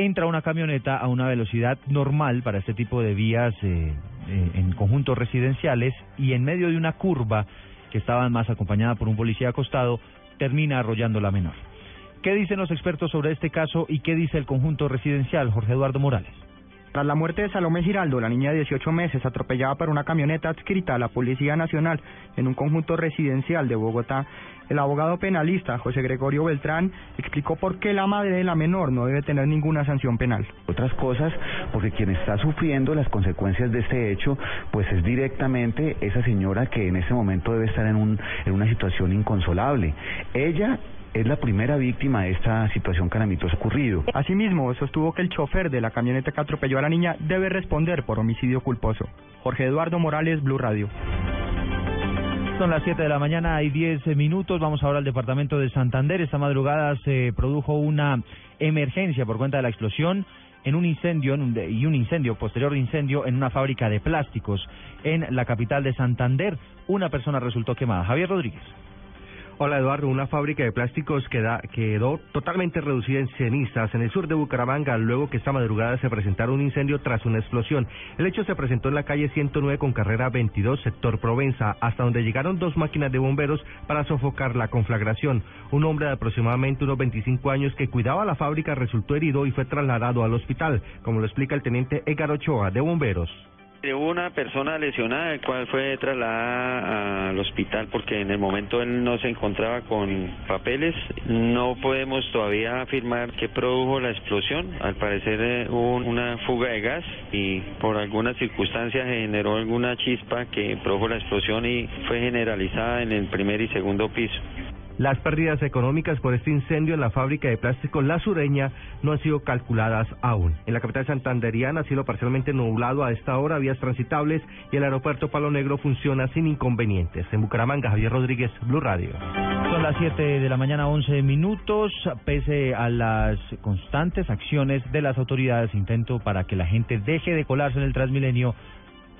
Entra una camioneta a una velocidad normal para este tipo de vías eh, eh, en conjuntos residenciales y en medio de una curva que estaba más acompañada por un policía acostado, termina arrollando la menor. ¿Qué dicen los expertos sobre este caso y qué dice el conjunto residencial, Jorge Eduardo Morales? Tras la muerte de Salomé Giraldo, la niña de 18 meses atropellada por una camioneta adscrita a la Policía Nacional en un conjunto residencial de Bogotá, el abogado penalista José Gregorio Beltrán explicó por qué la madre de la menor no debe tener ninguna sanción penal. Otras cosas, porque quien está sufriendo las consecuencias de este hecho, pues es directamente esa señora que en ese momento debe estar en, un, en una situación inconsolable. Ella es la primera víctima de esta situación calamitosa ocurrido. Asimismo, sostuvo que el chofer de la camioneta que atropelló a la niña debe responder por homicidio culposo. Jorge Eduardo Morales, Blue Radio. Son las 7 de la mañana, hay 10 minutos. Vamos ahora al departamento de Santander. Esta madrugada se produjo una emergencia por cuenta de la explosión en un incendio en un, y un incendio, posterior incendio en una fábrica de plásticos en la capital de Santander. Una persona resultó quemada. Javier Rodríguez. Hola Eduardo, una fábrica de plásticos quedó totalmente reducida en cenizas en el sur de Bucaramanga luego que esta madrugada se presentara un incendio tras una explosión. El hecho se presentó en la calle 109 con carrera 22, sector Provenza, hasta donde llegaron dos máquinas de bomberos para sofocar la conflagración. Un hombre de aproximadamente unos 25 años que cuidaba la fábrica resultó herido y fue trasladado al hospital, como lo explica el teniente Edgar Ochoa de bomberos. Hubo una persona lesionada, el cual fue trasladada al hospital porque en el momento él no se encontraba con papeles. No podemos todavía afirmar qué produjo la explosión. Al parecer eh, hubo una fuga de gas y por alguna circunstancia generó alguna chispa que produjo la explosión y fue generalizada en el primer y segundo piso. Las pérdidas económicas por este incendio en la fábrica de plástico La Sureña no han sido calculadas aún. En la capital santanderiana, cielo parcialmente nublado a esta hora, vías transitables y el aeropuerto Palo Negro funciona sin inconvenientes. En Bucaramanga, Javier Rodríguez, Blue Radio. Son las 7 de la mañana, 11 minutos. Pese a las constantes acciones de las autoridades, intento para que la gente deje de colarse en el Transmilenio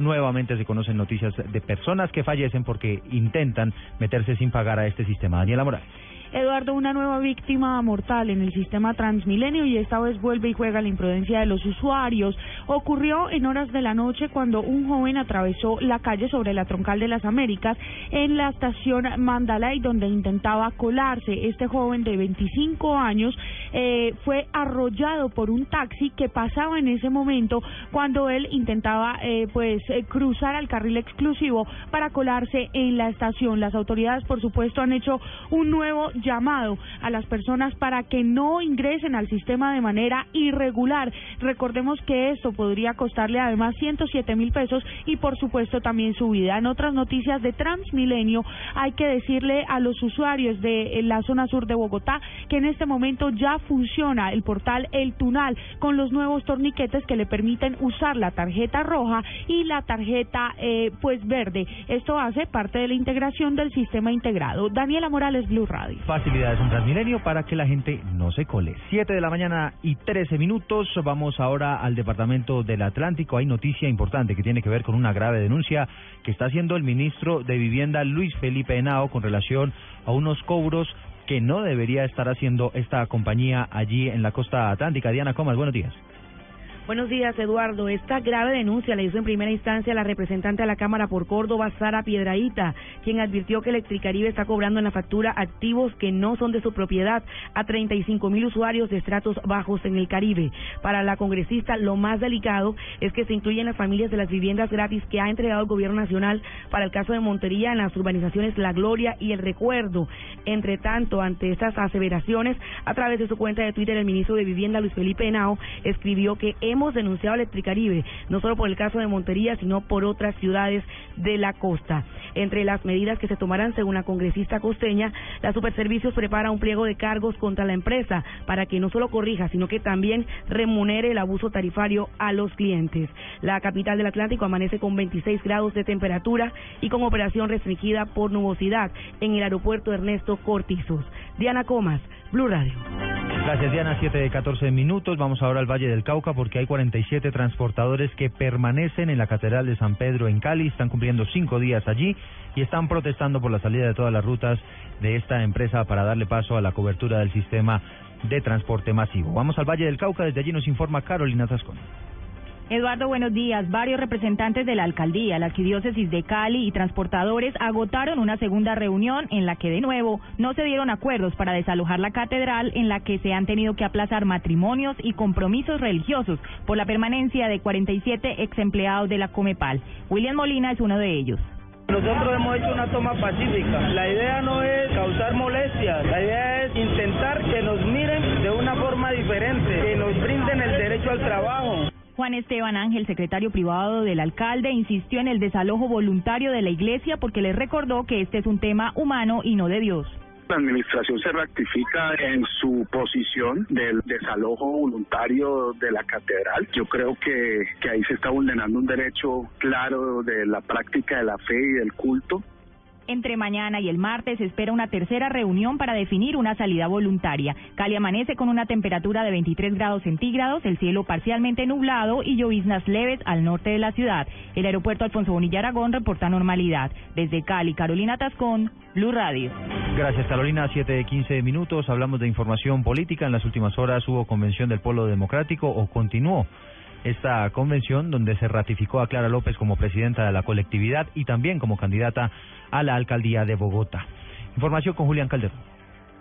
nuevamente se conocen noticias de personas que fallecen porque intentan meterse sin pagar a este sistema. Daniela Morales. Eduardo, una nueva víctima mortal en el sistema Transmilenio y esta vez vuelve y juega la imprudencia de los usuarios. Ocurrió en horas de la noche cuando un joven atravesó la calle sobre la troncal de las Américas en la estación Mandalay donde intentaba colarse. Este joven de 25 años eh, fue arrollado por un taxi que pasaba en ese momento cuando él intentaba eh, pues eh, cruzar al carril exclusivo para colarse en la estación. Las autoridades, por supuesto, han hecho un nuevo llamado a las personas para que no ingresen al sistema de manera irregular. Recordemos que esto podría costarle además 107 mil pesos y por supuesto también su vida. En otras noticias de Transmilenio hay que decirle a los usuarios de la zona sur de Bogotá que en este momento ya funciona el portal El Tunal con los nuevos torniquetes que le permiten usar la tarjeta roja y la tarjeta eh, pues verde. Esto hace parte de la integración del sistema integrado. Daniela Morales, Blue Radio facilidades en Transmilenio para que la gente no se cole. Siete de la mañana y trece minutos. Vamos ahora al departamento del Atlántico. Hay noticia importante que tiene que ver con una grave denuncia que está haciendo el ministro de Vivienda Luis Felipe Henao con relación a unos cobros que no debería estar haciendo esta compañía allí en la costa atlántica. Diana Comas, buenos días. Buenos días, Eduardo. Esta grave denuncia la hizo en primera instancia la representante a la Cámara por Córdoba, Sara Piedraíta, quien advirtió que Electricaribe está cobrando en la factura activos que no son de su propiedad a 35 mil usuarios de estratos bajos en el Caribe. Para la congresista, lo más delicado es que se incluyen las familias de las viviendas gratis que ha entregado el Gobierno Nacional para el caso de Montería en las urbanizaciones La Gloria y El Recuerdo. Entre tanto, ante estas aseveraciones, a través de su cuenta de Twitter, el ministro de Vivienda, Luis Felipe Henao, escribió que hemos hemos denunciado a Electricaribe, no solo por el caso de Montería, sino por otras ciudades de la costa. Entre las medidas que se tomarán, según la congresista costeña, la Superservicios prepara un pliego de cargos contra la empresa para que no solo corrija, sino que también remunere el abuso tarifario a los clientes. La capital del Atlántico amanece con 26 grados de temperatura y con operación restringida por nubosidad en el aeropuerto Ernesto Cortizos. Diana Comas, Blue Radio. Gracias Diana, 7 de 14 minutos. Vamos ahora al Valle del Cauca porque hay 47 transportadores que permanecen en la Catedral de San Pedro en Cali, están cumpliendo cinco días allí y están protestando por la salida de todas las rutas de esta empresa para darle paso a la cobertura del sistema de transporte masivo. Vamos al Valle del Cauca, desde allí nos informa Carolina Tascón. Eduardo, buenos días. Varios representantes de la alcaldía, la arquidiócesis de Cali y transportadores agotaron una segunda reunión en la que de nuevo no se dieron acuerdos para desalojar la catedral en la que se han tenido que aplazar matrimonios y compromisos religiosos por la permanencia de 47 ex empleados de la Comepal. William Molina es uno de ellos. Nosotros hemos hecho una toma pacífica. La idea no es causar molestias, la idea es intentar que nos miren de una forma diferente, que nos brinden el derecho al trabajo. Juan Esteban Ángel, secretario privado del alcalde, insistió en el desalojo voluntario de la iglesia porque le recordó que este es un tema humano y no de Dios. La administración se rectifica en su posición del desalojo voluntario de la catedral. Yo creo que, que ahí se está vulnerando un derecho claro de la práctica de la fe y del culto. Entre mañana y el martes se espera una tercera reunión para definir una salida voluntaria. Cali amanece con una temperatura de 23 grados centígrados, el cielo parcialmente nublado y lloviznas leves al norte de la ciudad. El aeropuerto Alfonso Bonilla Aragón reporta normalidad. Desde Cali, Carolina Tascón, Blue Radio. Gracias Carolina, 7 de 15 minutos. Hablamos de información política. En las últimas horas hubo convención del Polo Democrático o continuó esta convención donde se ratificó a Clara López como presidenta de la colectividad y también como candidata a la alcaldía de Bogotá. Información con Julián Calderón.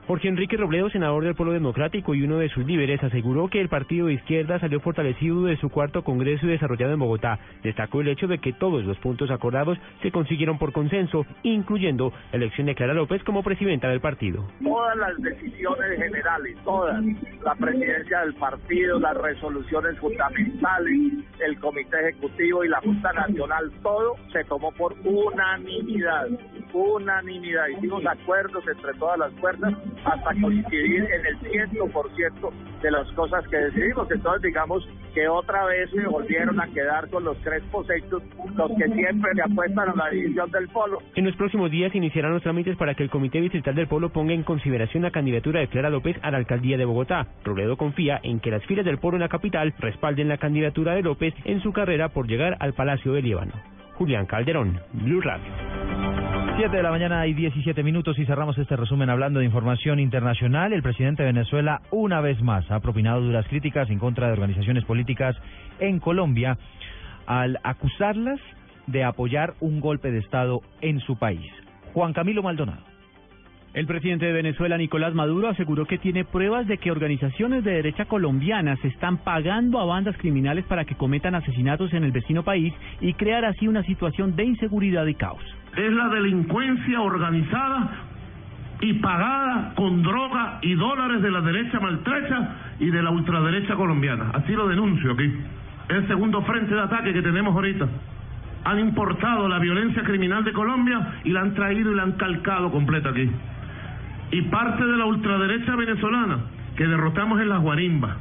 Jorge Enrique Robledo, senador del Pueblo Democrático y uno de sus líderes, aseguró que el partido de izquierda salió fortalecido de su cuarto congreso desarrollado en Bogotá. Destacó el hecho de que todos los puntos acordados se consiguieron por consenso, incluyendo la elección de Clara López como presidenta del partido. Todas las decisiones generales, todas, la presidencia del partido, las resoluciones fundamentales, el comité ejecutivo y la Junta Nacional, todo se tomó por unanimidad, unanimidad. Hicimos acuerdos entre todas las fuerzas hasta coincidir en el 100% de las cosas que decidimos. Entonces, digamos que otra vez se volvieron a quedar con los tres posectos, los que siempre le apuestan a la división del polo. En los próximos días iniciarán los trámites para que el Comité Distrital del Polo ponga en consideración la candidatura de Clara López a la alcaldía de Bogotá. Robledo confía en que las filas del Polo en la capital respalden la candidatura de López en su carrera por llegar al Palacio de Líbano. Julián Calderón, Blue Radio. 7 de la mañana y 17 minutos y cerramos este resumen hablando de información internacional. El presidente de Venezuela una vez más ha propinado duras críticas en contra de organizaciones políticas en Colombia al acusarlas de apoyar un golpe de Estado en su país. Juan Camilo Maldonado. El presidente de Venezuela, Nicolás Maduro, aseguró que tiene pruebas de que organizaciones de derecha colombianas están pagando a bandas criminales para que cometan asesinatos en el vecino país y crear así una situación de inseguridad y caos es la delincuencia organizada y pagada con droga y dólares de la derecha maltrecha y de la ultraderecha colombiana. Así lo denuncio aquí. El segundo frente de ataque que tenemos ahorita. Han importado la violencia criminal de Colombia y la han traído y la han calcado completa aquí. Y parte de la ultraderecha venezolana que derrotamos en las guarimbas,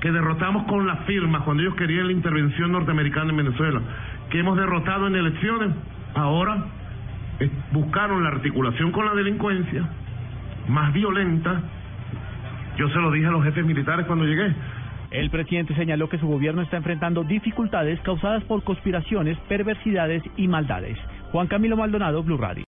que derrotamos con las firmas cuando ellos querían la intervención norteamericana en Venezuela, que hemos derrotado en elecciones, ahora buscaron la articulación con la delincuencia más violenta. Yo se lo dije a los jefes militares cuando llegué. El presidente señaló que su gobierno está enfrentando dificultades causadas por conspiraciones, perversidades y maldades. Juan Camilo Maldonado, Blue Radio.